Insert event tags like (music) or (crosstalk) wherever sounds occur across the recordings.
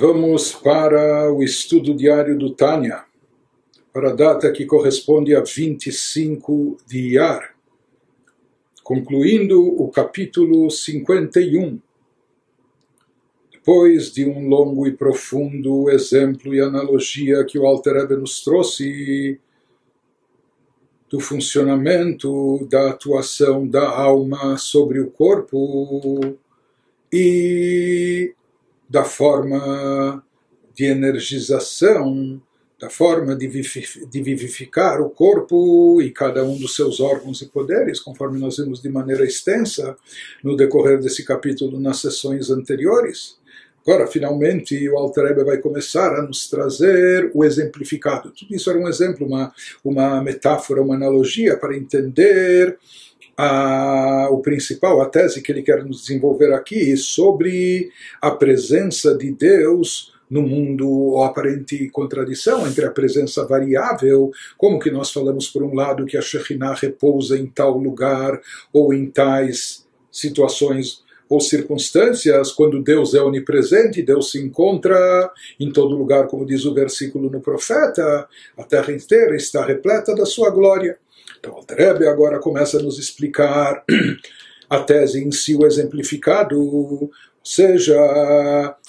Vamos para o estudo diário do Tânia, para a data que corresponde a 25 de Iyar, concluindo o capítulo 51. Depois de um longo e profundo exemplo e analogia que o Alter Rebbe nos trouxe do funcionamento da atuação da alma sobre o corpo e da forma de energização, da forma de vivificar o corpo e cada um dos seus órgãos e poderes, conforme nós vimos de maneira extensa no decorrer desse capítulo nas sessões anteriores. Agora, finalmente, o Alter vai começar a nos trazer o exemplificado. Tudo isso era um exemplo, uma, uma metáfora, uma analogia para entender a, o principal, a tese que ele quer nos desenvolver aqui sobre a presença de Deus no mundo ou aparente contradição entre a presença variável, como que nós falamos por um lado que a Shekhinah repousa em tal lugar ou em tais situações ou circunstâncias, quando Deus é onipresente, Deus se encontra em todo lugar, como diz o versículo no profeta, a terra inteira está repleta da sua glória. Então, Rebbe agora começa a nos explicar (clears throat) a tese em si, o exemplificado, ou seja,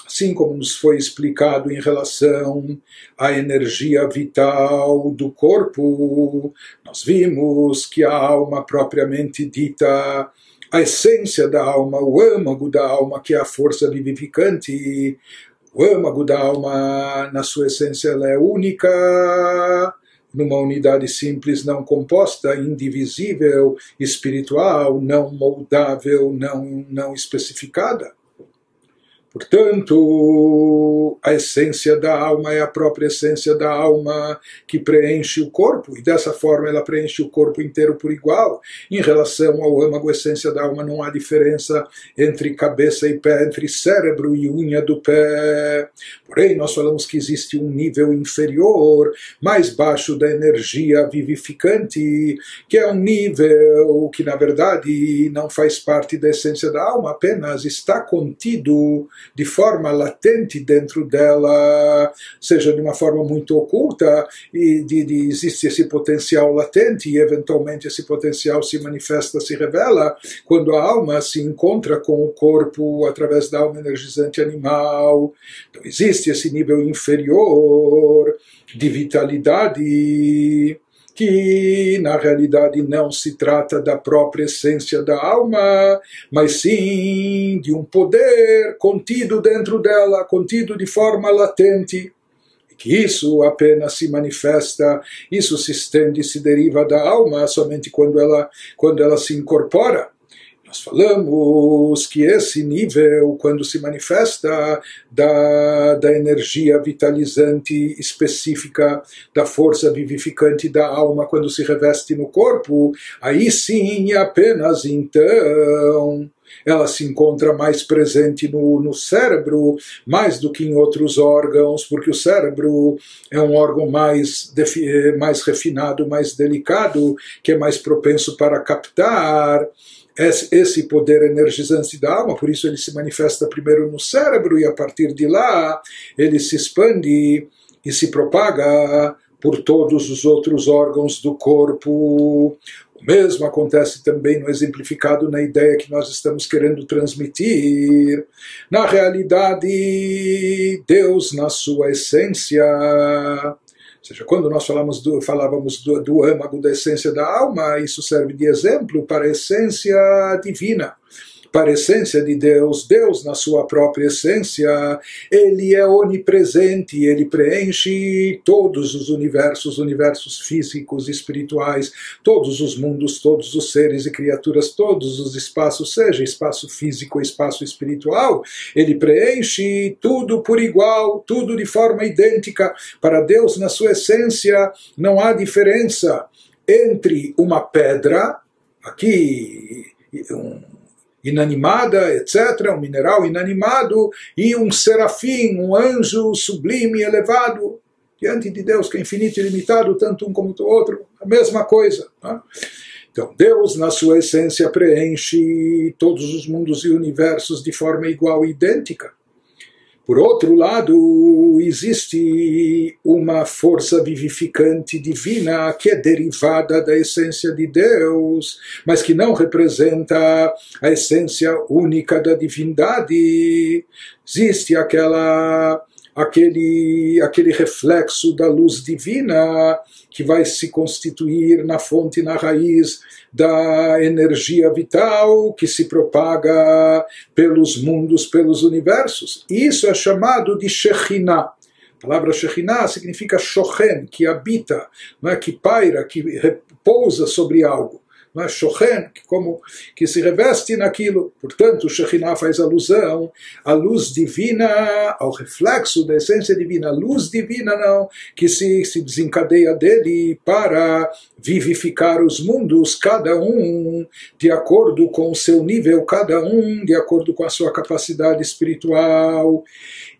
assim como nos foi explicado em relação à energia vital do corpo, nós vimos que a alma propriamente dita a essência da alma, o âmago da alma, que é a força vivificante. O âmago da alma, na sua essência, ela é única, numa unidade simples, não composta, indivisível, espiritual, não moldável, não, não especificada. Portanto, a essência da alma é a própria essência da alma que preenche o corpo, e dessa forma ela preenche o corpo inteiro por igual. Em relação ao âmago, essência da alma não há diferença entre cabeça e pé, entre cérebro e unha do pé. Porém, nós falamos que existe um nível inferior, mais baixo da energia vivificante, que é um nível que, na verdade, não faz parte da essência da alma, apenas está contido de forma latente dentro dela, seja de uma forma muito oculta, e de, de, existe esse potencial latente, e eventualmente esse potencial se manifesta, se revela, quando a alma se encontra com o corpo através da alma energizante animal. Então existe esse nível inferior de vitalidade que na realidade não se trata da própria essência da alma, mas sim de um poder contido dentro dela, contido de forma latente. Que isso apenas se manifesta, isso se estende, se deriva da alma somente quando ela, quando ela se incorpora. Nós falamos que esse nível, quando se manifesta da, da energia vitalizante específica, da força vivificante da alma, quando se reveste no corpo, aí sim, apenas então, ela se encontra mais presente no, no cérebro, mais do que em outros órgãos, porque o cérebro é um órgão mais, mais refinado, mais delicado, que é mais propenso para captar esse poder energizante da alma, por isso ele se manifesta primeiro no cérebro e a partir de lá ele se expande e se propaga por todos os outros órgãos do corpo. O mesmo acontece também no exemplificado na ideia que nós estamos querendo transmitir. Na realidade, Deus, na sua essência, seja, quando nós falamos do, falávamos do, do âmago da essência da alma, isso serve de exemplo para a essência divina para a essência de Deus, Deus na sua própria essência, ele é onipresente, ele preenche todos os universos, universos físicos, espirituais, todos os mundos, todos os seres e criaturas, todos os espaços, seja espaço físico espaço espiritual, ele preenche tudo por igual, tudo de forma idêntica. Para Deus, na sua essência, não há diferença entre uma pedra, aqui um inanimada, etc., um mineral inanimado, e um serafim, um anjo sublime, elevado, diante de Deus, que é infinito e limitado, tanto um como o outro, a mesma coisa. Tá? Então, Deus, na sua essência, preenche todos os mundos e universos de forma igual e idêntica. Por outro lado, existe uma força vivificante divina que é derivada da essência de Deus, mas que não representa a essência única da divindade. Existe aquela aquele, aquele reflexo da luz divina que vai se constituir na fonte, na raiz da energia vital que se propaga pelos mundos, pelos universos. Isso é chamado de Shekhinah. A palavra Shekhinah significa Shochen, que habita, não é? que paira, que repousa sobre algo é? Shochen, que, como, que se reveste naquilo. Portanto, o Shekhinah faz alusão à luz divina, ao reflexo da essência divina, a luz divina não, que se, se desencadeia dele para vivificar os mundos, cada um de acordo com o seu nível, cada um de acordo com a sua capacidade espiritual.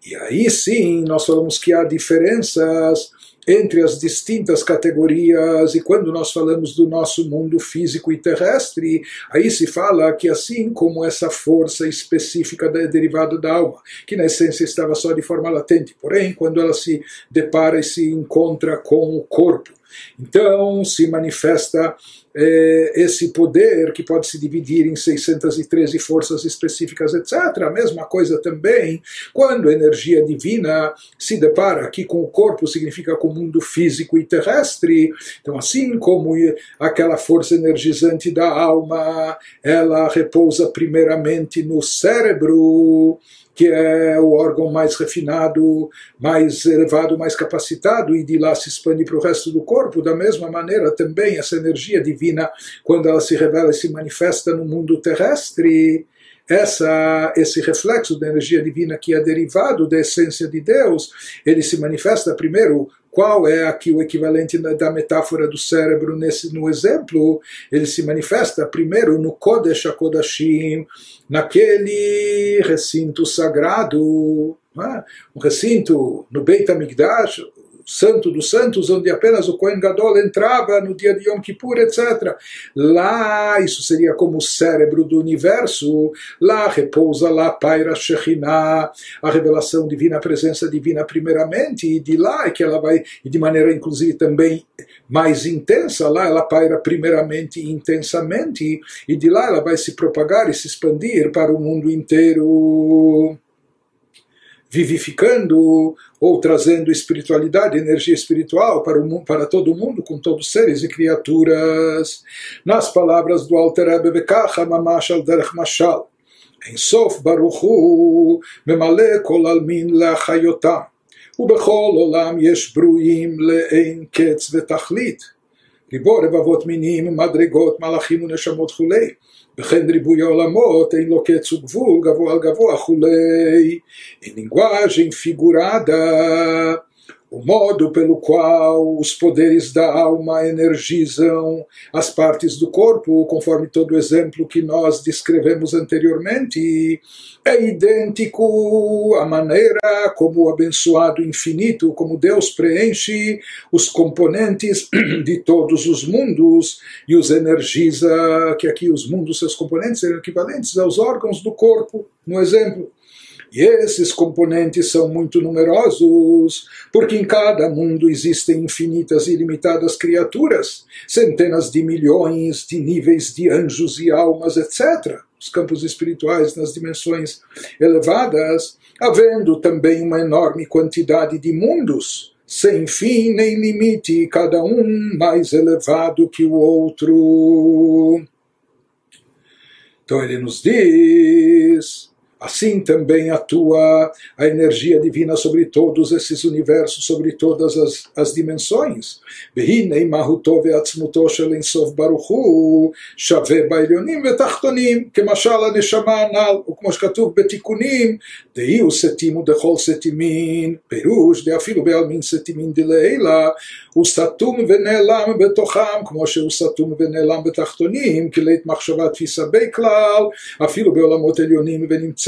E aí sim, nós falamos que há diferenças entre as distintas categorias, e quando nós falamos do nosso mundo físico e terrestre, aí se fala que assim como essa força específica é derivada da alma, que na essência estava só de forma latente, porém, quando ela se depara e se encontra com o corpo, então se manifesta eh, esse poder que pode se dividir em 613 forças específicas, etc. A mesma coisa também quando a energia divina se depara aqui com o corpo, significa com o mundo físico e terrestre. Então, assim como aquela força energizante da alma, ela repousa primeiramente no cérebro que é o órgão mais refinado, mais elevado, mais capacitado, e de lá se expande para o resto do corpo. Da mesma maneira, também essa energia divina, quando ela se revela e se manifesta no mundo terrestre, essa, esse reflexo da energia divina que é derivado da essência de Deus, ele se manifesta primeiro qual é aqui o equivalente da metáfora do cérebro nesse no exemplo? Ele se manifesta primeiro no Kodesh HaKodashim, naquele recinto sagrado, é? um recinto no Beit HaMikdash, Santo dos Santos, onde apenas o Kohen Gadol entrava no dia de Yom Kippur, etc. Lá, isso seria como o cérebro do universo, lá repousa, lá paira Shekhinah, a revelação divina, a presença divina primeiramente, e de lá é que ela vai, e de maneira inclusive também mais intensa, lá ela paira primeiramente intensamente, e de lá ela vai se propagar e se expandir para o mundo inteiro vivificando ou trazendo espiritualidade, energia espiritual para, o, para todo mundo, com todos os seres e criaturas. Nas palavras do Alter Rebbe Bekacha Mamash al Derech Mashal, em Sof Baruchu, Memale Kol Almin Leachayotam, ובכל עולם יש ברואים לאין קץ ותכלית. ריבו רבבות מינים, מדרגות, מלאכים ונשמות כולי. וכן ריבוי העולמות אין לו קץ וגבול, גבוה על גבוה כולי. Em linguagem figurada, o modo pelo qual os poderes da alma energizam as partes do corpo, conforme todo o exemplo que nós descrevemos anteriormente, é idêntico à maneira como o abençoado infinito, como Deus preenche os componentes (clears throat) de todos os mundos e os energiza, que aqui os mundos, seus componentes, são equivalentes aos órgãos do corpo, no exemplo. E esses componentes são muito numerosos, porque em cada mundo existem infinitas e ilimitadas criaturas, centenas de milhões de níveis de anjos e almas, etc. Os campos espirituais nas dimensões elevadas, havendo também uma enorme quantidade de mundos, sem fim nem limite, cada um mais elevado que o outro. Então ele nos diz Assim também atua a energia divina sobre todos esses universos, sobre todas as, as dimensões. והנה מהותו ועצמותו של אינסוף ברוך הוא שווה בעליונים ותחתונים, כמשל הנשמה הנ"ל, וכמו שכתוב בתיקונים, דהי הוא סתים ודכל סתימין, פירוש דאפילו בעלמין סתימין דלעילה, הוא סתום ונעלם בתוכם, כמו שהוא סתום ונעלם בתחתונים, כי לית מחשבה תפיסה בכלל, אפילו בעולמות עליונים ונמצא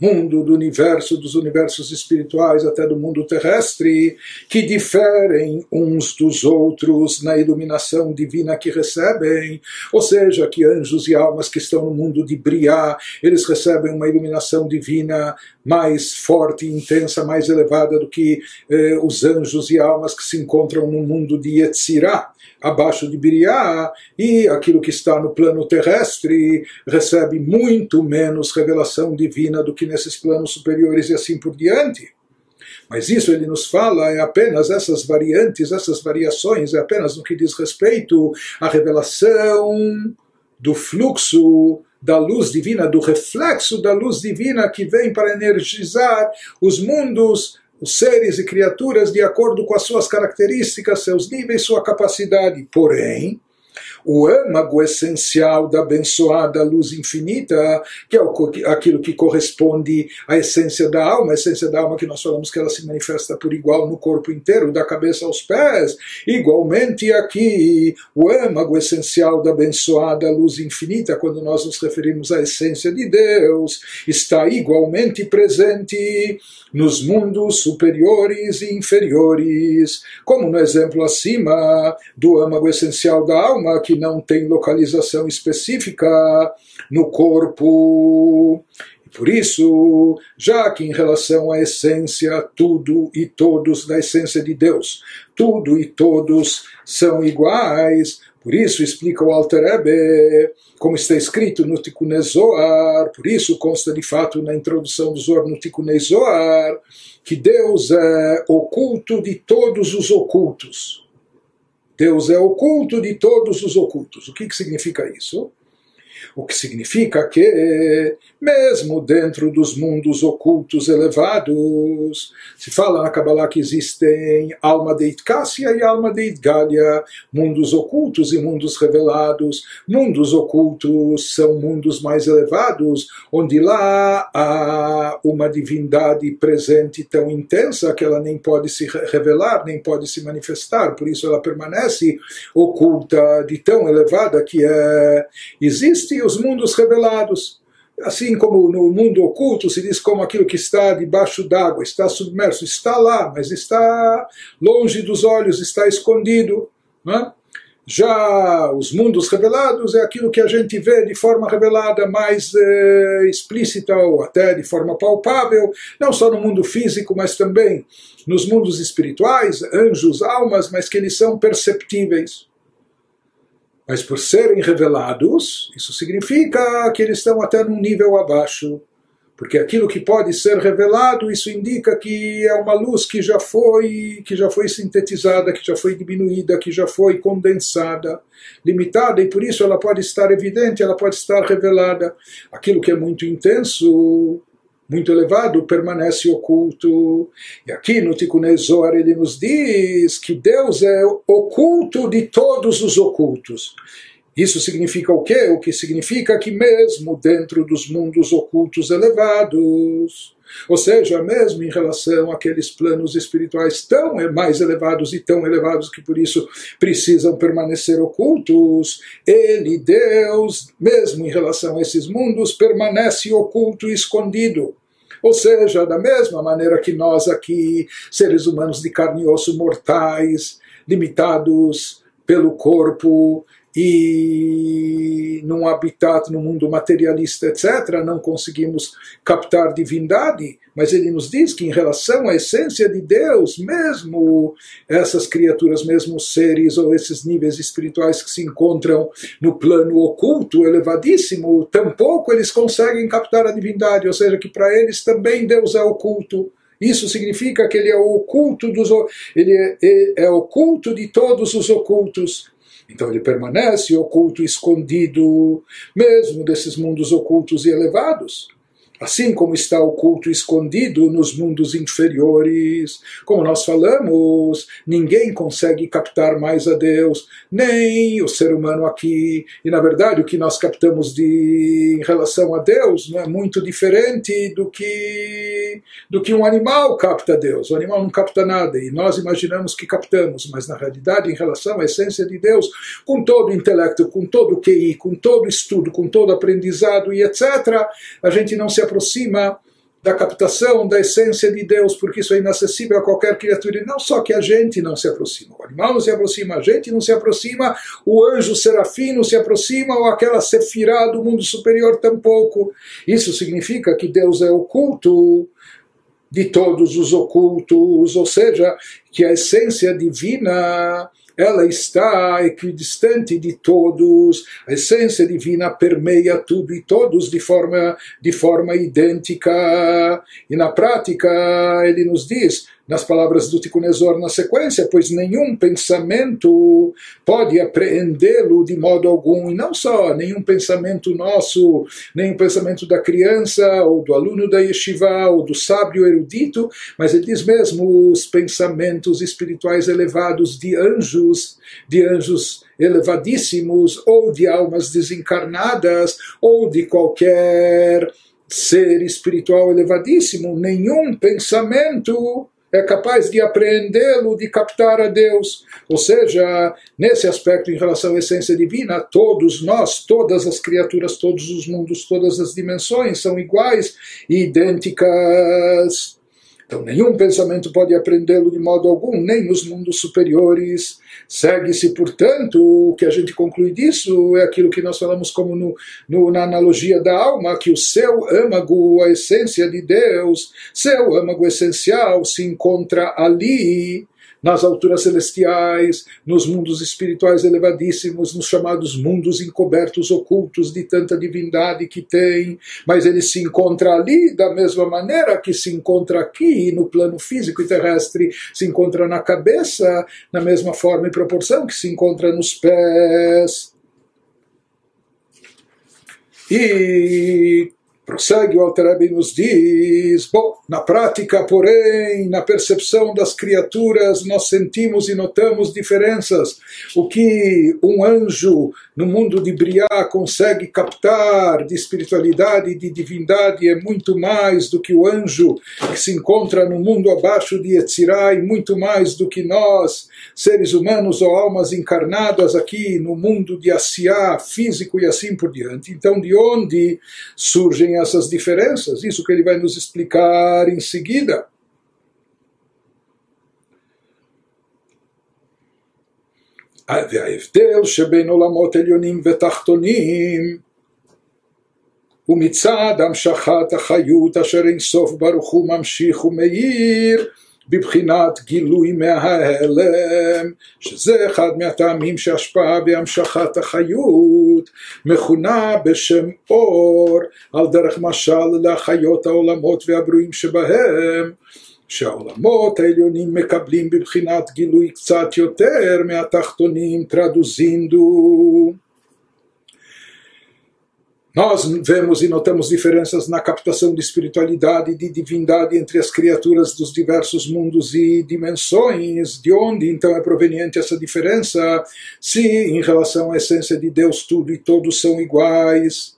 mundo do universo, dos universos espirituais, até do mundo terrestre, que diferem uns dos outros na iluminação divina que recebem, ou seja, que anjos e almas que estão no mundo de Briá, eles recebem uma iluminação divina mais forte, intensa, mais elevada do que eh, os anjos e almas que se encontram no mundo de Yetzirah abaixo de Biriá, e aquilo que está no plano terrestre recebe muito menos revelação divina do que nesses planos superiores e assim por diante. Mas isso ele nos fala é apenas essas variantes, essas variações, é apenas no que diz respeito à revelação do fluxo da luz divina, do reflexo da luz divina que vem para energizar os mundos os seres e criaturas de acordo com as suas características, seus níveis, sua capacidade. Porém, o âmago essencial da abençoada luz infinita, que é aquilo que corresponde à essência da alma, a essência da alma que nós falamos que ela se manifesta por igual no corpo inteiro, da cabeça aos pés. Igualmente aqui, o âmago essencial da abençoada luz infinita, quando nós nos referimos à essência de Deus, está igualmente presente nos mundos superiores e inferiores, como no exemplo acima do âmago essencial da alma, que não tem localização específica no corpo. Por isso, já que em relação à essência, tudo e todos da essência de Deus, tudo e todos são iguais, por isso explica o Alter Ebe, como está escrito no Tikkun Zohar, por isso consta de fato na introdução do Zohar no Tikkun Zohar, que Deus é oculto de todos os ocultos. Deus é oculto de todos os ocultos. O que, que significa isso? O que significa que, mesmo dentro dos mundos ocultos elevados, se fala na Kabbalah que existem alma de Itkassia e alma de Itgalia, mundos ocultos e mundos revelados. Mundos ocultos são mundos mais elevados, onde lá há uma divindade presente tão intensa que ela nem pode se revelar, nem pode se manifestar, por isso ela permanece oculta de tão elevada que é. Existe os mundos revelados. Assim como no mundo oculto se diz como aquilo que está debaixo d'água, está submerso, está lá, mas está longe dos olhos, está escondido. Né? Já os mundos revelados é aquilo que a gente vê de forma revelada, mais eh, explícita ou até de forma palpável, não só no mundo físico, mas também nos mundos espirituais, anjos, almas, mas que eles são perceptíveis. Mas por serem revelados, isso significa que eles estão até num nível abaixo. Porque aquilo que pode ser revelado, isso indica que é uma luz que já foi, que já foi sintetizada, que já foi diminuída, que já foi condensada, limitada, e por isso ela pode estar evidente, ela pode estar revelada. Aquilo que é muito intenso, muito elevado permanece oculto. E aqui no Tikkun ele nos diz que Deus é oculto de todos os ocultos. Isso significa o quê? O que significa que mesmo dentro dos mundos ocultos elevados, ou seja, mesmo em relação àqueles planos espirituais tão mais elevados e tão elevados que por isso precisam permanecer ocultos, ele, Deus, mesmo em relação a esses mundos, permanece oculto e escondido. Ou seja, da mesma maneira que nós aqui, seres humanos de carne e osso mortais, limitados pelo corpo, e num habitat, no mundo materialista, etc., não conseguimos captar divindade, mas ele nos diz que em relação à essência de Deus, mesmo essas criaturas, mesmo seres ou esses níveis espirituais que se encontram no plano oculto, elevadíssimo, tampouco eles conseguem captar a divindade, ou seja, que para eles também Deus é oculto. Isso significa que ele é oculto dos ele é, é, é oculto de todos os ocultos. Então ele permanece oculto, escondido, mesmo desses mundos ocultos e elevados assim como está oculto e escondido nos mundos inferiores. Como nós falamos, ninguém consegue captar mais a Deus, nem o ser humano aqui. E na verdade, o que nós captamos de, em relação a Deus não é muito diferente do que, do que um animal capta Deus. O animal não capta nada e nós imaginamos que captamos, mas na realidade, em relação à essência de Deus, com todo o intelecto, com todo o QI, com todo o estudo, com todo o aprendizado e etc., a gente não se aproxima da captação da essência de Deus, porque isso é inacessível a qualquer criatura, e não só que a gente não se aproxima, o animal não se aproxima, a gente não se aproxima, o anjo serafim não se aproxima, ou aquela sefirá do mundo superior tampouco. Isso significa que Deus é oculto de todos os ocultos, ou seja, que a essência divina ela está equidistante de todos, a essência divina permeia tudo e todos de forma, de forma idêntica. E na prática, ele nos diz: nas palavras do Tikunezor na sequência, pois nenhum pensamento pode apreendê-lo de modo algum, e não só nenhum pensamento nosso, o pensamento da criança, ou do aluno da yeshiva, ou do sábio erudito, mas ele diz mesmo os pensamentos espirituais elevados de anjos, de anjos elevadíssimos, ou de almas desencarnadas, ou de qualquer ser espiritual elevadíssimo, nenhum pensamento é capaz de apreendê-lo, de captar a Deus. Ou seja, nesse aspecto em relação à essência divina, todos nós, todas as criaturas, todos os mundos, todas as dimensões são iguais e idênticas. Então, nenhum pensamento pode aprendê-lo de modo algum, nem nos mundos superiores. Segue-se, portanto, o que a gente conclui disso é aquilo que nós falamos como no, no, na analogia da alma, que o seu âmago, a essência de Deus, seu âmago essencial se encontra ali nas alturas celestiais, nos mundos espirituais elevadíssimos, nos chamados mundos encobertos, ocultos de tanta divindade que tem, mas ele se encontra ali da mesma maneira que se encontra aqui no plano físico e terrestre, se encontra na cabeça, na mesma forma e proporção que se encontra nos pés. E Prossegue o Alterabi nos diz, bom, na prática, porém, na percepção das criaturas, nós sentimos e notamos diferenças. O que um anjo no mundo de Briá consegue captar de espiritualidade e de divindade é muito mais do que o anjo que se encontra no mundo abaixo de Yetzirah e muito mais do que nós, seres humanos ou almas encarnadas aqui no mundo de Asiá, físico e assim por diante. Então, de onde surgem essas diferenças, isso que ele vai nos explicar em seguida. וההבדל שבין עולמות עליונים ותחתונים הוא מצד המשכת החיות אשר אין סוף ברוך הוא ממשיך ומאיר בבחינת גילוי מההלם, שזה אחד מהטעמים שהשפעה בהמשכת החיות מכונה בשם אור, על דרך משל להחיות העולמות והברואים שבהם, שהעולמות העליונים מקבלים בבחינת גילוי קצת יותר מהתחתונים, טרדוזינדו. nós vemos e notamos diferenças na captação de espiritualidade e de divindade entre as criaturas dos diversos mundos e dimensões. De onde então é proveniente essa diferença? Se em relação à essência de Deus tudo e todos são iguais,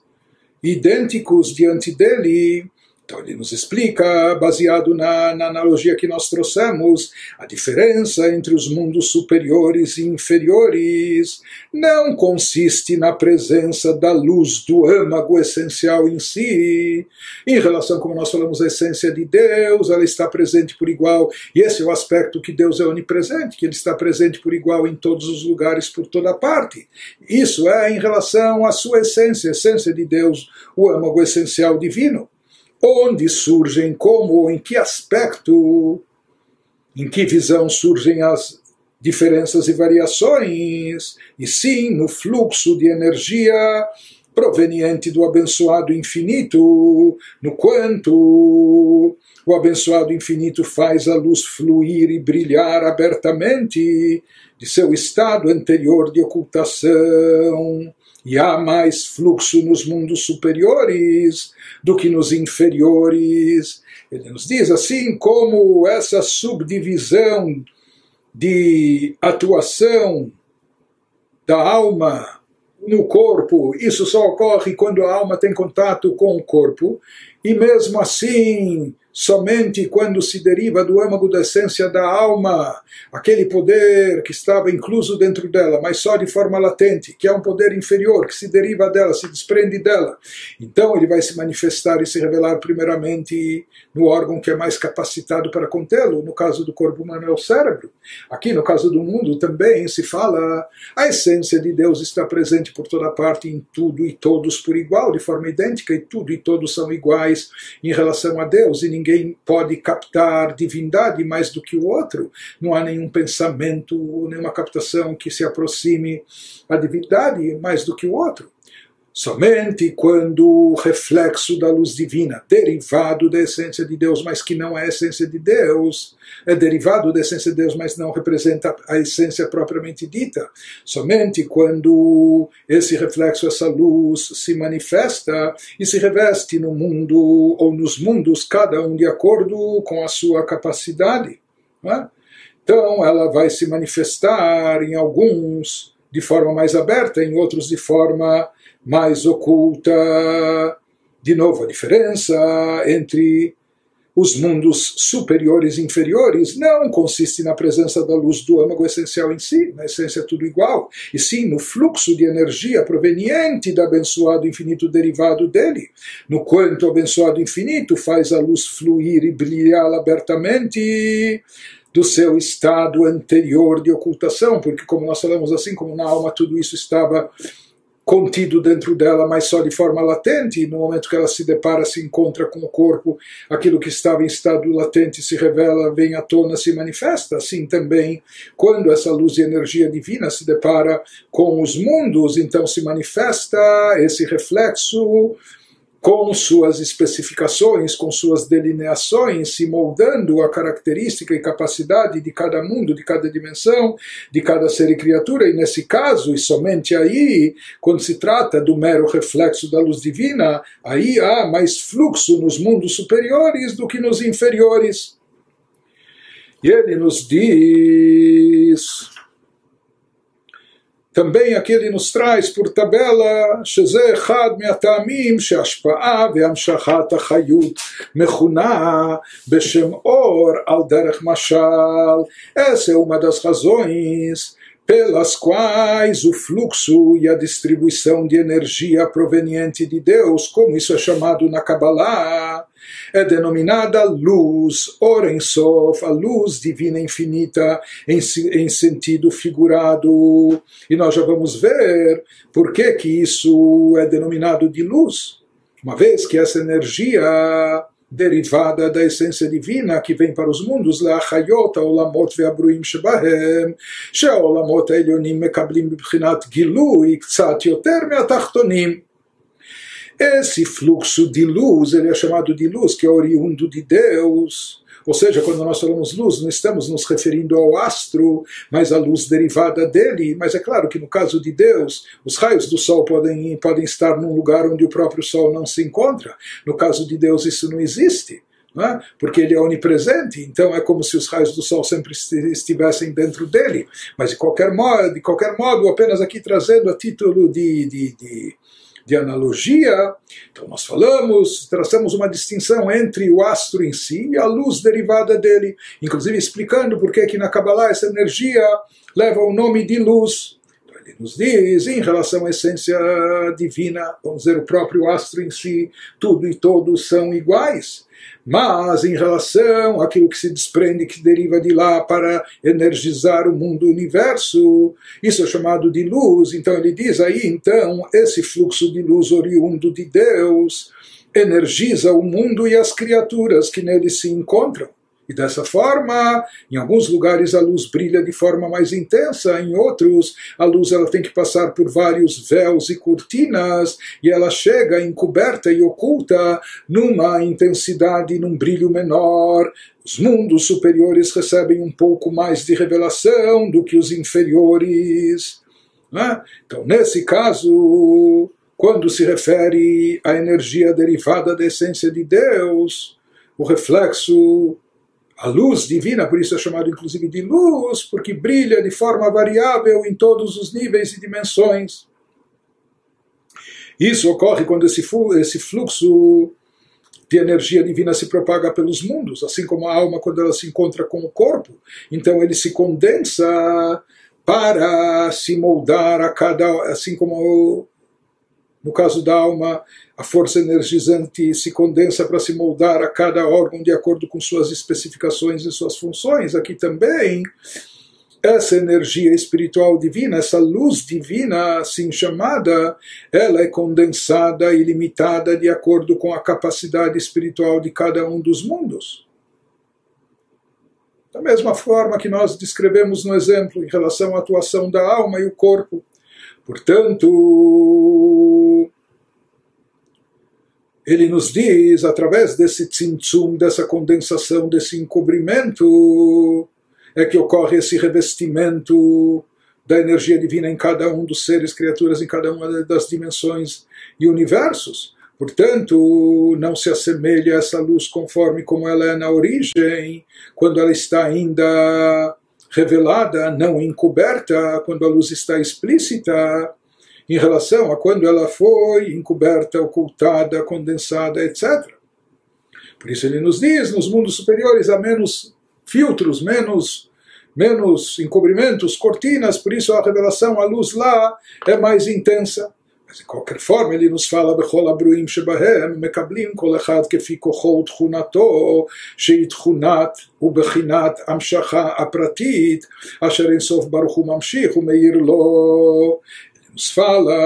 idênticos diante dele, então ele nos explica, baseado na, na, analogia que nós trouxemos, a diferença entre os mundos superiores e inferiores não consiste na presença da luz do âmago essencial em si. Em relação, como nós falamos, à essência de Deus, ela está presente por igual. E esse é o aspecto que Deus é onipresente, que ele está presente por igual em todos os lugares, por toda parte. Isso é em relação à sua essência, a essência de Deus, o âmago essencial divino onde surgem, como, em que aspecto, em que visão surgem as diferenças e variações, e sim no fluxo de energia proveniente do abençoado infinito, no quanto o abençoado infinito faz a luz fluir e brilhar abertamente de seu estado anterior de ocultação e há mais fluxo nos mundos superiores do que nos inferiores. Ele nos diz assim como essa subdivisão de atuação da alma no corpo, isso só ocorre quando a alma tem contato com o corpo, e mesmo assim somente quando se deriva do âmago da essência da alma, aquele poder que estava incluso dentro dela, mas só de forma latente, que é um poder inferior, que se deriva dela, se desprende dela. Então ele vai se manifestar e se revelar primeiramente no órgão que é mais capacitado para contê-lo, no caso do corpo humano é o cérebro. Aqui no caso do mundo também se fala a essência de Deus está presente por toda parte em tudo e todos por igual, de forma idêntica, e tudo e todos são iguais em relação a Deus, e ninguém pode captar divindade mais do que o outro. Não há nenhum pensamento, nenhuma captação que se aproxime à divindade mais do que o outro. Somente quando o reflexo da luz divina, derivado da essência de Deus, mas que não é a essência de Deus, é derivado da essência de Deus, mas não representa a essência propriamente dita. Somente quando esse reflexo, essa luz, se manifesta e se reveste no mundo ou nos mundos, cada um de acordo com a sua capacidade. É? Então, ela vai se manifestar em alguns de forma mais aberta, em outros de forma mais oculta. De novo, a diferença entre os mundos superiores e inferiores não consiste na presença da luz do âmago essencial em si, na essência é tudo igual, e sim no fluxo de energia proveniente do abençoado infinito derivado dele, no quanto o abençoado infinito faz a luz fluir e brilhar abertamente do seu estado anterior de ocultação, porque como nós falamos assim, como na alma tudo isso estava contido dentro dela, mas só de forma latente, e no momento que ela se depara, se encontra com o corpo, aquilo que estava em estado latente se revela, vem à tona, se manifesta. Assim também, quando essa luz e energia divina se depara com os mundos, então se manifesta esse reflexo com suas especificações, com suas delineações, se moldando a característica e capacidade de cada mundo, de cada dimensão, de cada ser e criatura, e nesse caso, e somente aí, quando se trata do mero reflexo da luz divina, aí há mais fluxo nos mundos superiores do que nos inferiores. E ele nos diz também aqui ele nos traz por tabela שזה אחד מהטעמים שהשפעה והמשכת החיות מכונה בשם אור על דרך משל. Essa é uma das razões pelas quais o fluxo e a distribuição de energia proveniente de Deus, como isso é chamado na Kabbalah, é denominada luz, Orensof, a luz divina infinita em, em sentido figurado. E nós já vamos ver por que, que isso é denominado de luz. Uma vez que essa energia derivada da essência divina que vem para os mundos, להחיות העולמות והברואים שבהם, שהעולמות העליונים מקבלים בבחינת גילוי קצת יותר מהתחתונים. Esse fluxo de luz, ele é chamado de luz, que é oriundo de Deus, ou seja, quando nós falamos luz, não estamos nos referindo ao astro, mas à luz derivada dele. Mas é claro que no caso de Deus, os raios do Sol podem, podem estar num lugar onde o próprio Sol não se encontra. No caso de Deus, isso não existe. É? Porque ele é onipresente, então é como se os raios do sol sempre estivessem dentro dele. Mas de qualquer modo, de qualquer modo apenas aqui trazendo a título de, de, de de analogia. Então nós falamos, traçamos uma distinção entre o astro em si e a luz derivada dele, inclusive explicando por que na Kabbalah essa energia leva o nome de luz. Então, ele nos diz, em relação à essência divina, vamos dizer, o próprio astro em si, tudo e todos são iguais. Mas em relação àquilo que se desprende, que deriva de lá para energizar o mundo o universo, isso é chamado de luz. Então ele diz aí, então, esse fluxo de luz oriundo de Deus energiza o mundo e as criaturas que nele se encontram. E dessa forma, em alguns lugares a luz brilha de forma mais intensa, em outros a luz ela tem que passar por vários véus e cortinas e ela chega encoberta e oculta numa intensidade, num brilho menor. Os mundos superiores recebem um pouco mais de revelação do que os inferiores. Né? Então, nesse caso, quando se refere à energia derivada da essência de Deus, o reflexo a luz divina, por isso é chamado inclusive de luz, porque brilha de forma variável em todos os níveis e dimensões. Isso ocorre quando esse fluxo de energia divina se propaga pelos mundos, assim como a alma quando ela se encontra com o corpo. Então ele se condensa para se moldar a cada, assim como no caso da alma, a força energizante se condensa para se moldar a cada órgão de acordo com suas especificações e suas funções. Aqui também essa energia espiritual divina, essa luz divina assim chamada, ela é condensada e limitada de acordo com a capacidade espiritual de cada um dos mundos. Da mesma forma que nós descrevemos no exemplo em relação à atuação da alma e o corpo. Portanto, ele nos diz, através desse tzimtzum, dessa condensação, desse encobrimento, é que ocorre esse revestimento da energia divina em cada um dos seres, criaturas, em cada uma das dimensões e universos. Portanto, não se assemelha a essa luz conforme como ela é na origem, quando ela está ainda revelada, não encoberta, quando a luz está explícita, em relação a quando ela foi encoberta, ocultada, condensada, etc. Por isso ele nos diz, nos mundos superiores há menos filtros, menos menos encobrimentos, cortinas, por isso a revelação, a luz lá é mais intensa. Mas de qualquer forma ele nos fala בכל הברואים שבהם מקבלים כל אחד כפי כוחו ותכונתו שהיא תכונת ובחינת המשכה הפרטית אשר אינסוף ברוך הוא ממשיך ומאיר לו. nos fala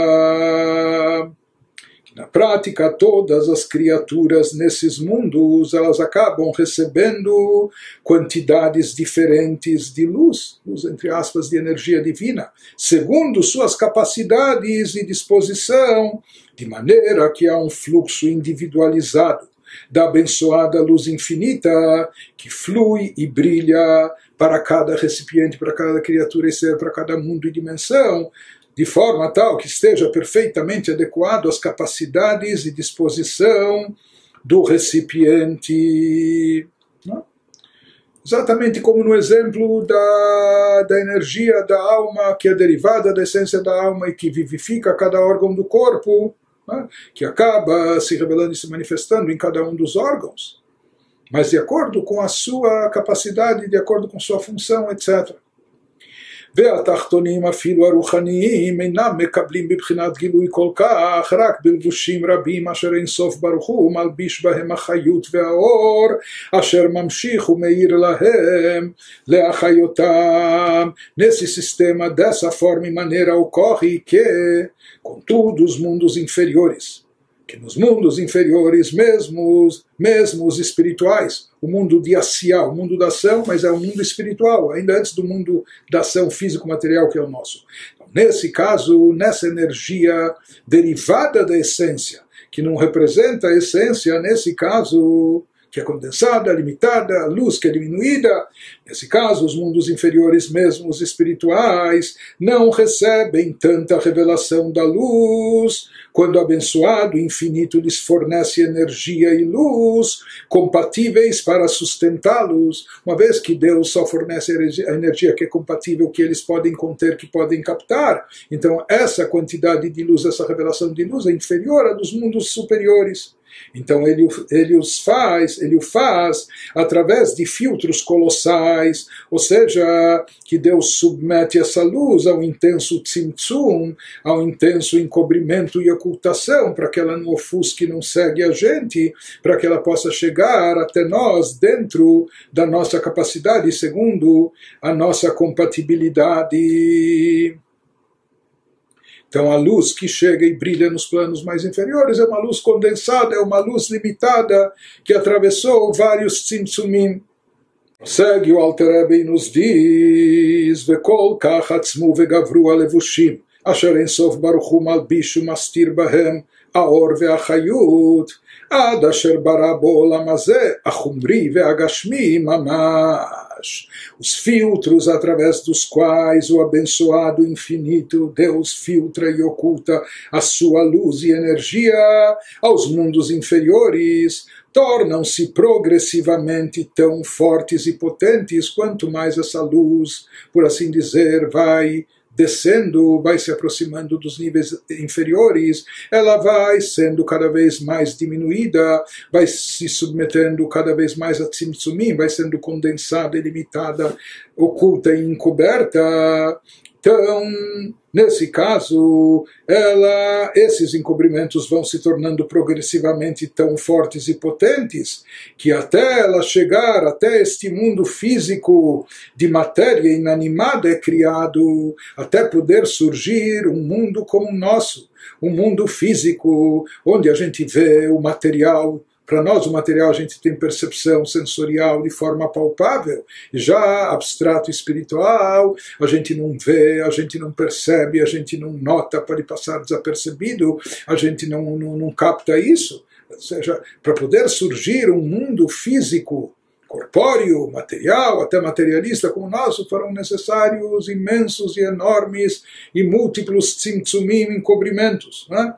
na prática, todas as criaturas nesses mundos elas acabam recebendo quantidades diferentes de luz, luz entre aspas, de energia divina, segundo suas capacidades e disposição, de maneira que há um fluxo individualizado da abençoada luz infinita que flui e brilha para cada recipiente, para cada criatura e ser, para cada mundo e dimensão, de forma tal que esteja perfeitamente adequado às capacidades e disposição do recipiente. Não? Exatamente como no exemplo da, da energia da alma, que é derivada da essência da alma e que vivifica cada órgão do corpo, não? que acaba se revelando e se manifestando em cada um dos órgãos, mas de acordo com a sua capacidade, de acordo com sua função, etc. והתחתונים אפילו הרוחניים אינם מקבלים בבחינת גילוי כל כך רק בלבושים רבים אשר אין סוף ברוך הוא מלביש בהם החיות והאור אשר ממשיך ומאיר להם להחיותם. Nesse sistema, dessa forma e maneira ocorre que, contudo, os mundos inferiores que nos mundos inferiores, mesmo, mesmo os espirituais, o mundo de Asiá, o mundo da ação, mas é o mundo espiritual, ainda antes do mundo da ação físico-material que é o nosso. Então, nesse caso, nessa energia derivada da essência, que não representa a essência, nesse caso, que é condensada, limitada, luz que é diminuída. Nesse caso, os mundos inferiores, mesmo os espirituais, não recebem tanta revelação da luz, quando o abençoado infinito lhes fornece energia e luz compatíveis para sustentá-los, uma vez que Deus só fornece a energia que é compatível, que eles podem conter, que podem captar. Então, essa quantidade de luz, essa revelação de luz é inferior à dos mundos superiores. Então ele, ele os faz, ele o faz através de filtros colossais, ou seja, que Deus submete essa luz ao intenso tzimtzum, ao intenso encobrimento e ocultação, para que ela não ofusque, não segue a gente, para que ela possa chegar até nós dentro da nossa capacidade, segundo a nossa compatibilidade. Então a luz que chega e brilha nos planos mais inferiores é uma luz condensada, é uma luz limitada que atravessou vários tzimtzumim. Segue o Alter e nos diz: Vekol kachatzmu vegavru alevushim, baruchum mastir bahem, aor veachayut. עד אשר ברא בעולם הזה, החומרי והגשמי ממש. os filtros através dos quais o abençoado infinito Deus filtra e oculta a sua luz e energia aos mundos inferiores, tornam-se progressivamente tão fortes e potentes quanto mais essa luz, por assim dizer, vai descendo, vai se aproximando dos níveis inferiores, ela vai sendo cada vez mais diminuída, vai se submetendo cada vez mais a tzimtzumim, vai sendo condensada, limitada, oculta e encoberta. Então, nesse caso, ela, esses encobrimentos vão se tornando progressivamente tão fortes e potentes que até ela chegar até este mundo físico de matéria inanimada é criado, até poder surgir um mundo como o nosso, um mundo físico onde a gente vê o material para nós, o material a gente tem percepção sensorial de forma palpável, já abstrato espiritual, a gente não vê, a gente não percebe, a gente não nota, pode passar desapercebido, a gente não, não, não capta isso. Ou seja, para poder surgir um mundo físico corpóreo, material, até materialista como o nosso, foram necessários imensos e enormes e múltiplos tzimtzumim, encobrimentos. Né?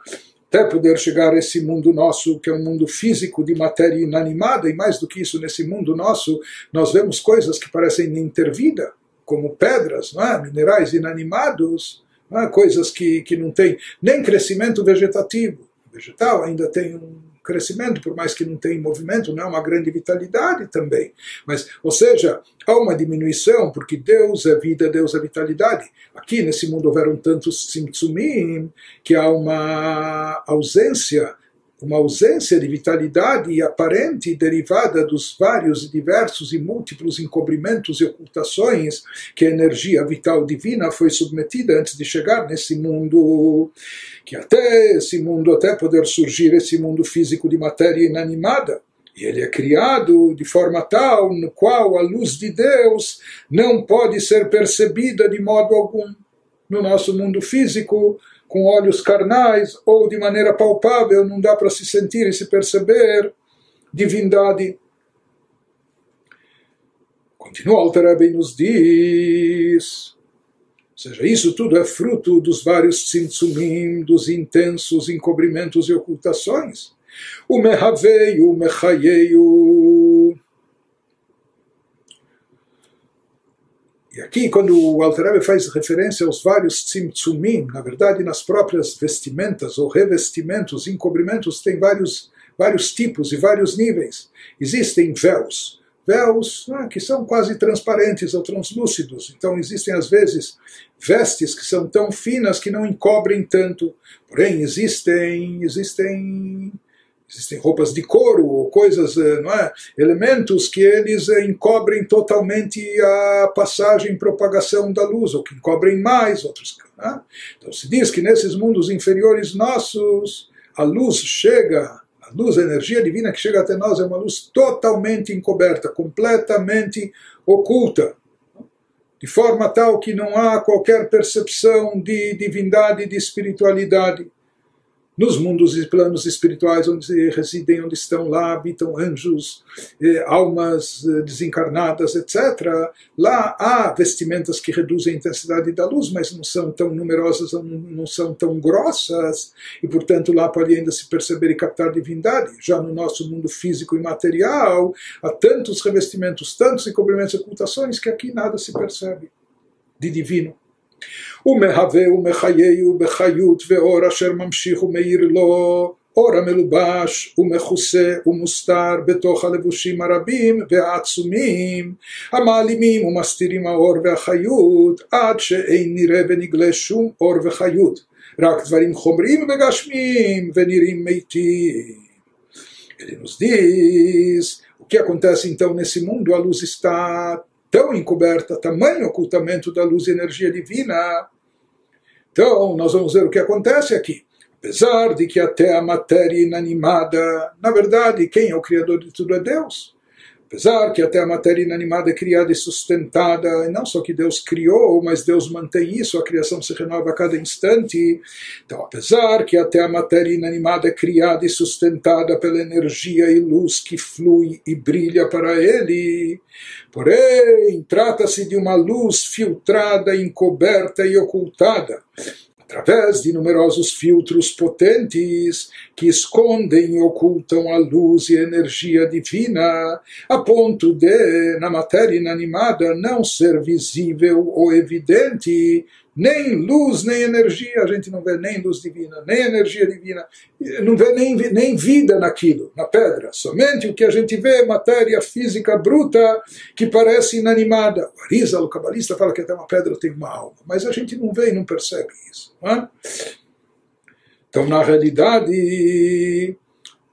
Até poder chegar a esse mundo nosso, que é um mundo físico de matéria inanimada, e mais do que isso, nesse mundo nosso, nós vemos coisas que parecem intervida, como pedras, é? minerais inanimados, é? coisas que, que não têm nem crescimento vegetativo. O vegetal ainda tem um crescimento, por mais que não tenha movimento, não é uma grande vitalidade também. Mas, ou seja, há uma diminuição, porque Deus é vida, Deus é vitalidade. Aqui nesse mundo houveram tantos simtsumim que há uma ausência uma ausência de vitalidade aparente derivada dos vários, diversos e múltiplos encobrimentos e ocultações que a energia vital divina foi submetida antes de chegar nesse mundo, que até esse mundo, até poder surgir esse mundo físico de matéria inanimada, e ele é criado de forma tal no qual a luz de Deus não pode ser percebida de modo algum no nosso mundo físico, com olhos carnais ou de maneira palpável, não dá para se sentir e se perceber divindade. Continua Alter bem nos diz. Ou seja, isso tudo é fruto dos vários tzimtzumim, dos intensos encobrimentos e ocultações. O mehaveio, o mechayeio, E aqui, quando o Alter faz referência aos vários tzimtzumim, na verdade, nas próprias vestimentas ou revestimentos, encobrimentos, tem vários, vários tipos e vários níveis. Existem véus, véus né, que são quase transparentes ou translúcidos. Então, existem, às vezes, vestes que são tão finas que não encobrem tanto. Porém, existem, existem Existem roupas de couro ou coisas, eh, não é? elementos que eles eh, encobrem totalmente a passagem e propagação da luz, ou que encobrem mais, outros. Né? Então se diz que nesses mundos inferiores nossos, a luz chega, a luz, a energia divina que chega até nós é uma luz totalmente encoberta, completamente oculta de forma tal que não há qualquer percepção de divindade, de espiritualidade nos mundos e planos espirituais onde residem, onde estão lá, habitam anjos, eh, almas eh, desencarnadas, etc. Lá há vestimentas que reduzem a intensidade da luz, mas não são tão numerosas, não, não são tão grossas, e portanto lá pode ainda se perceber e captar divindade. Já no nosso mundo físico e material, há tantos revestimentos, tantos encobrimentos e ocultações que aqui nada se percebe de divino. ומהווה ומחייהו בחיות ואור אשר ממשיך ומאיר לו אור המלובש ומכוסה ומוסתר בתוך הלבושים הרבים והעצומים המעלימים ומסתירים האור והחיות עד שאין נראה ונגלה שום אור וחיות רק דברים חומריים וגשמיים ונראים מתים. Ele nos diz o que acontece então nesse mundo, a luz está tão encoberta, tamanho ocultamento da luz e energia divina. Então, nós vamos ver o que acontece aqui. Apesar de que até a matéria inanimada, na verdade, quem é o Criador de tudo é Deus. Apesar que até a matéria inanimada é criada e sustentada, e não só que Deus criou, mas Deus mantém isso, a criação se renova a cada instante. Então, apesar que até a matéria inanimada é criada e sustentada pela energia e luz que flui e brilha para Ele, porém, trata-se de uma luz filtrada, encoberta e ocultada através de numerosos filtros potentes que escondem e ocultam a luz e a energia divina, a ponto de, na matéria inanimada, não ser visível ou evidente nem luz, nem energia, a gente não vê nem luz divina, nem energia divina, não vê nem, nem vida naquilo, na pedra. Somente o que a gente vê é matéria física bruta que parece inanimada. O Arizal, o cabalista, fala que até uma pedra tem uma alma, mas a gente não vê e não percebe isso. Não é? Então, na realidade,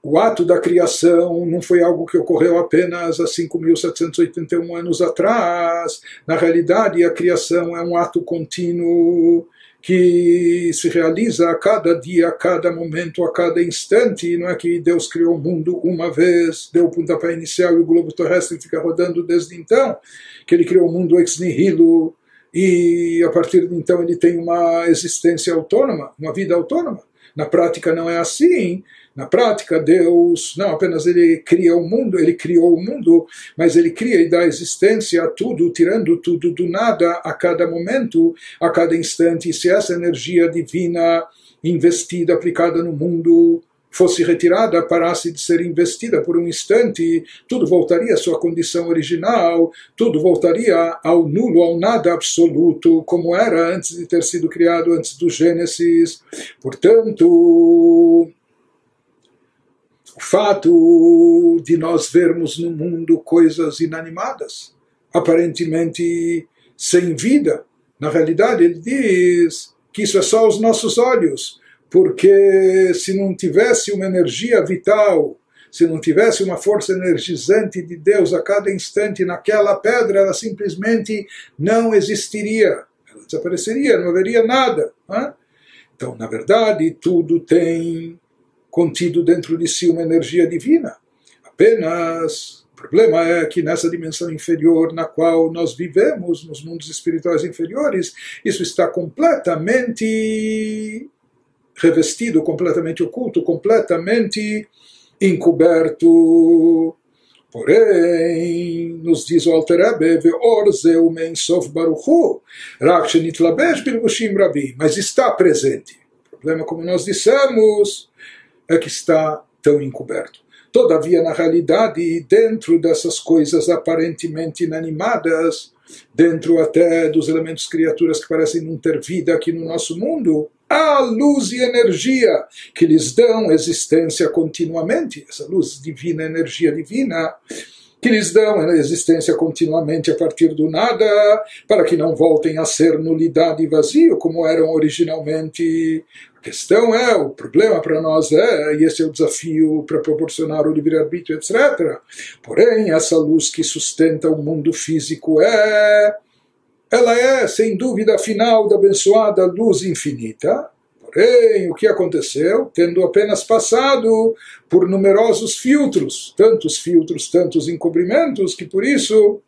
o ato da criação não foi algo que ocorreu apenas há 5.781 anos atrás. Na realidade, a criação é um ato contínuo que se realiza a cada dia, a cada momento, a cada instante. Não é que Deus criou o mundo uma vez, deu o pontapé inicial e o globo terrestre fica rodando desde então. Que ele criou o mundo ex nihilo e a partir de então ele tem uma existência autônoma, uma vida autônoma. Na prática não é assim. Na prática, Deus não apenas ele cria o mundo, ele criou o mundo, mas ele cria e dá existência a tudo, tirando tudo do nada a cada momento, a cada instante. E se essa energia divina investida, aplicada no mundo, fosse retirada, parasse de ser investida por um instante, tudo voltaria à sua condição original, tudo voltaria ao nulo, ao nada absoluto, como era antes de ter sido criado, antes do Gênesis. Portanto, o fato de nós vermos no mundo coisas inanimadas, aparentemente sem vida, na realidade ele diz que isso é só os nossos olhos, porque se não tivesse uma energia vital, se não tivesse uma força energizante de Deus a cada instante naquela pedra, ela simplesmente não existiria, ela desapareceria, não haveria nada. Né? Então, na verdade, tudo tem contido dentro de si uma energia divina. Apenas o problema é que nessa dimensão inferior na qual nós vivemos, nos mundos espirituais inferiores, isso está completamente revestido, completamente oculto, completamente encoberto. Porém, nos diz o Alter Rebbe, Ve'or zeu men sof baruchu, rak shenitlabesh bilgushim rabim, mas está presente. O problema, como nós dissemos, é que está tão encoberto. Todavia, na realidade, dentro dessas coisas aparentemente inanimadas, dentro até dos elementos criaturas que parecem não ter vida aqui no nosso mundo, há luz e energia que lhes dão existência continuamente. Essa luz divina, energia divina, que lhes dão existência continuamente a partir do nada, para que não voltem a ser nulidade e vazio como eram originalmente. Questão é, o problema para nós é, e esse é o desafio para proporcionar o livre-arbítrio, etc. Porém, essa luz que sustenta o mundo físico é. Ela é, sem dúvida, final da abençoada luz infinita, Porém, o que aconteceu? Tendo apenas passado por numerosos filtros, tantos filtros, tantos encobrimentos, que por isso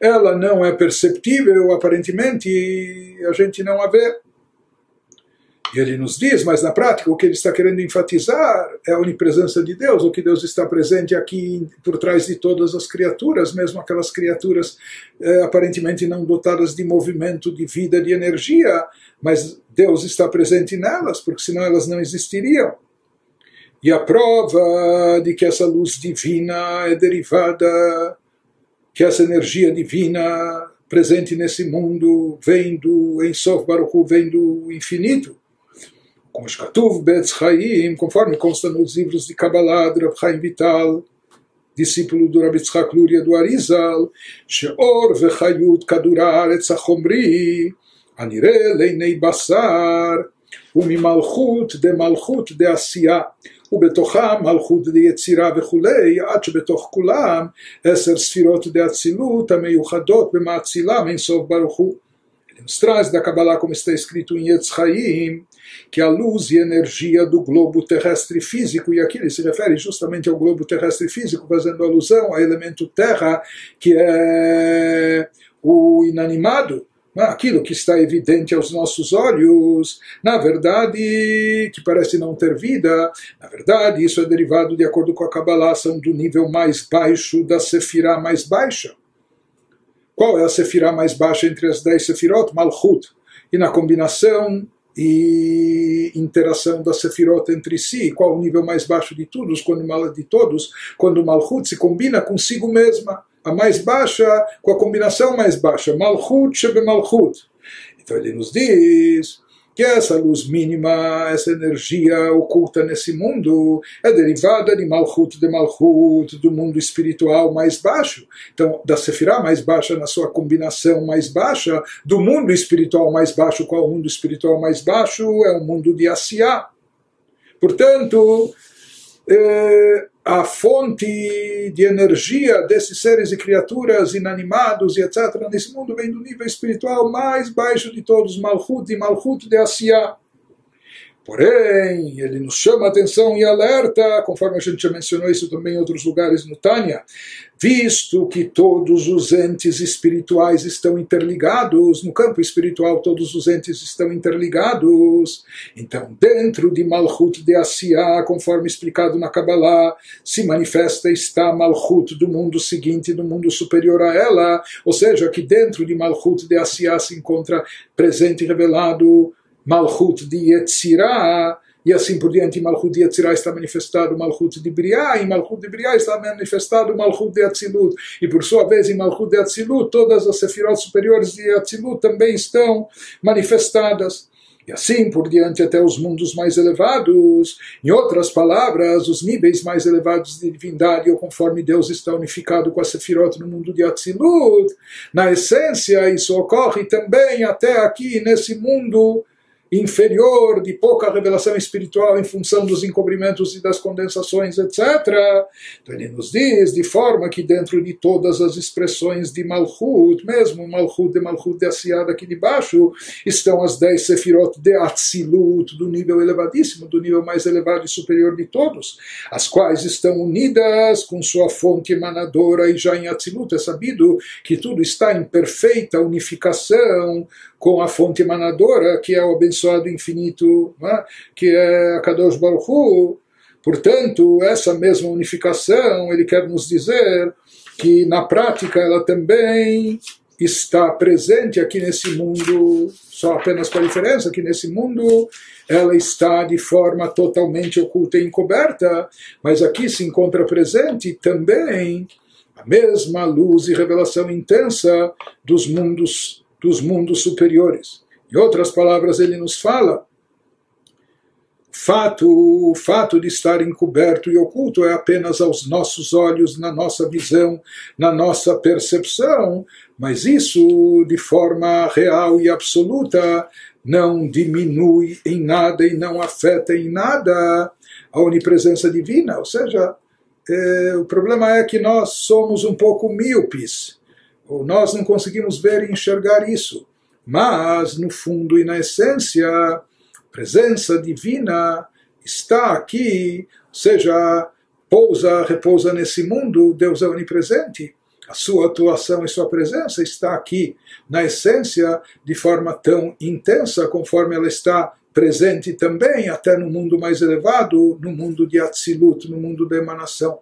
ela não é perceptível, aparentemente a gente não a vê. Ele nos diz, mas na prática o que ele está querendo enfatizar é a onipresença de Deus, o que Deus está presente aqui por trás de todas as criaturas, mesmo aquelas criaturas eh, aparentemente não dotadas de movimento, de vida, de energia, mas Deus está presente nelas, porque senão elas não existiriam. E a prova de que essa luz divina é derivada, que essa energia divina presente nesse mundo vem do Ensof Baruch vem do infinito como Shkatuv Betz Chaim, conforme consta nos livros de Kabbalah de Rab Chaim Vital, discípulo do Rabbi Tzchak Luria do Arizal, Sheor vechayut kadura haaretz hachomri, הנראה לעיני בשר, וממלכות דמלכות דעשייה, ובתוכם מלכות דיצירה וכולי, עד שבתוך כולם עשר ספירות דאצילות המיוחדות במאצילם אין סוף ברוך הוא. Ele nos traz da Kabbalah, como está escrito em Yetz Chaim, que a luz e energia do globo terrestre físico, e aqui ele se refere justamente ao globo terrestre físico, fazendo alusão ao elemento terra, que é o inanimado, né, aquilo que está evidente aos nossos olhos, na verdade, que parece não ter vida, na verdade, isso é derivado, de acordo com a Kabbalah, são do nível mais baixo da Sefirah mais baixa. Qual é a Sefirah mais baixa entre as dez Sefirot? Malchut. E na combinação e interação da Sefirot entre si, qual o nível mais baixo de todos, quando de todos, quando Malchut se combina consigo mesma, a mais baixa com a combinação mais baixa, Malchut Shebe Malchut. Então ele nos diz que essa luz mínima, essa energia oculta nesse mundo, é derivada de Malchut de Malchut, do mundo espiritual mais baixo. Então, da Sefirah mais baixa na sua combinação mais baixa, do mundo espiritual mais baixo. Qual o mundo espiritual mais baixo? É o mundo de Asiá. Portanto, eh, a fonte de energia desses seres e criaturas inanimados e etc. nesse mundo vem do nível espiritual mais baixo de todos, Malchut e Malchut de Asiá. Porém, ele nos chama atenção e alerta, conforme a gente já mencionou isso também em outros lugares no Tânia, visto que todos os entes espirituais estão interligados, no campo espiritual todos os entes estão interligados, então dentro de Malchut de Asiá, conforme explicado na Kabbalah, se manifesta está Malchut do mundo seguinte, do mundo superior a ela, ou seja, que dentro de Malchut de Asiá se encontra presente e revelado Malchut de Yetzirah, e assim por diante, Malchut de Yetzirah está manifestado Malchut de Briah, e Malchut de Briah está manifestado Malchut de Atzilut, e por sua vez, em Malchut de Atzilut, todas as sefirot superiores de Atzilut também estão manifestadas. E assim por diante até os mundos mais elevados. Em outras palavras, os níveis mais elevados de divindade, ou conforme Deus está unificado com a Sefirot no mundo de Atzilut. Na essência, isso ocorre também até aqui nesse mundo inferior, de pouca revelação espiritual em função dos encobrimentos e das condensações, etc. Então ele nos diz de forma que dentro de todas as expressões de Malchut, mesmo Malchut de Malchut de Asiada aqui de baixo, estão as dez sefirot de Atzilut, do nível elevadíssimo, do nível mais elevado e superior de todos, as quais estão unidas com sua fonte emanadora e já em Atzilut é sabido que tudo está em perfeita unificação com a fonte emanadora, que é o abençoado infinito, é? que é a Kadosh Baruch Hu. Portanto, essa mesma unificação, ele quer nos dizer que na prática ela também está presente aqui nesse mundo, só apenas com a diferença que nesse mundo ela está de forma totalmente oculta e encoberta, mas aqui se encontra presente também a mesma luz e revelação intensa dos mundos dos mundos superiores. Em outras palavras, ele nos fala fato, o fato de estar encoberto e oculto é apenas aos nossos olhos, na nossa visão, na nossa percepção, mas isso de forma real e absoluta não diminui em nada e não afeta em nada a onipresença divina. Ou seja, é, o problema é que nós somos um pouco míopes ou nós não conseguimos ver e enxergar isso. Mas, no fundo e na essência, a presença divina está aqui, ou seja, pousa, repousa nesse mundo, Deus é onipresente. A sua atuação e sua presença está aqui, na essência, de forma tão intensa conforme ela está presente também, até no mundo mais elevado, no mundo de Atzilut, no mundo da emanação.